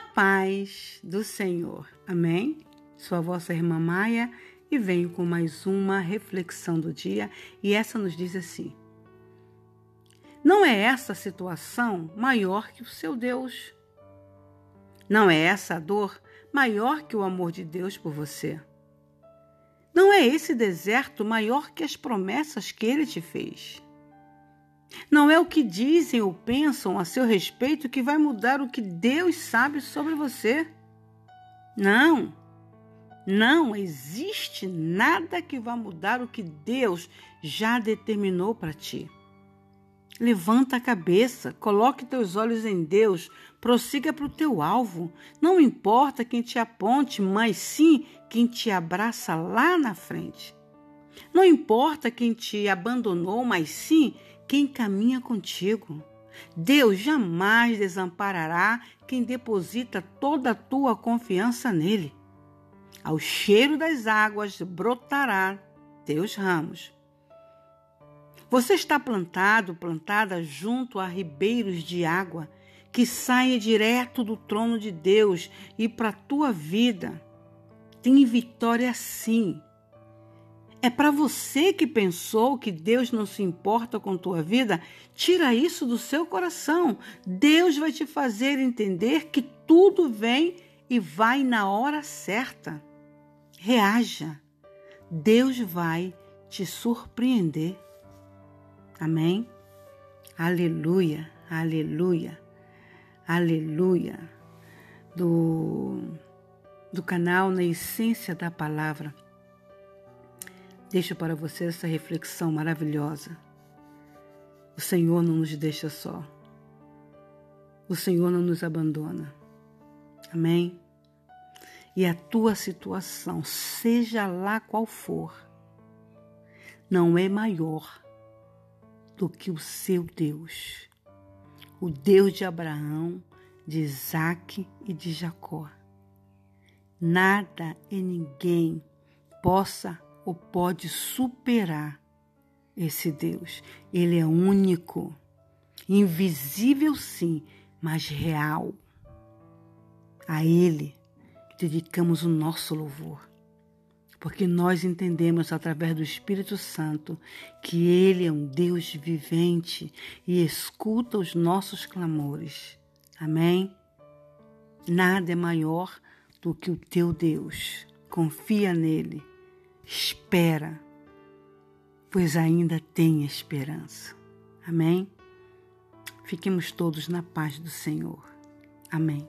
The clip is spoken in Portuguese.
Paz do Senhor. Amém? Sou a vossa irmã Maia e venho com mais uma reflexão do dia e essa nos diz assim: Não é essa situação maior que o seu Deus? Não é essa dor maior que o amor de Deus por você? Não é esse deserto maior que as promessas que ele te fez? Não é o que dizem ou pensam a seu respeito que vai mudar o que Deus sabe sobre você. Não. Não existe nada que vá mudar o que Deus já determinou para ti. Levanta a cabeça, coloque teus olhos em Deus, prossiga para o teu alvo. Não importa quem te aponte, mas sim quem te abraça lá na frente. Não importa quem te abandonou, mas sim quem caminha contigo. Deus jamais desamparará quem deposita toda a tua confiança nele. Ao cheiro das águas brotará teus ramos. Você está plantado, plantada junto a ribeiros de água que saem direto do trono de Deus e para a tua vida. Tem vitória sim. É para você que pensou que Deus não se importa com tua vida, tira isso do seu coração. Deus vai te fazer entender que tudo vem e vai na hora certa. Reaja. Deus vai te surpreender. Amém? Aleluia, aleluia, aleluia. Do, do canal Na Essência da Palavra Deixo para você essa reflexão maravilhosa. O Senhor não nos deixa só. O Senhor não nos abandona. Amém? E a tua situação, seja lá qual for, não é maior do que o seu Deus, o Deus de Abraão, de Isaac e de Jacó. Nada e ninguém possa ou pode superar esse Deus. Ele é único, invisível sim, mas real. A Ele dedicamos o nosso louvor, porque nós entendemos através do Espírito Santo que Ele é um Deus vivente e escuta os nossos clamores. Amém? Nada é maior do que o teu Deus. Confia nele espera, pois ainda tem esperança. Amém? Fiquemos todos na paz do Senhor. Amém.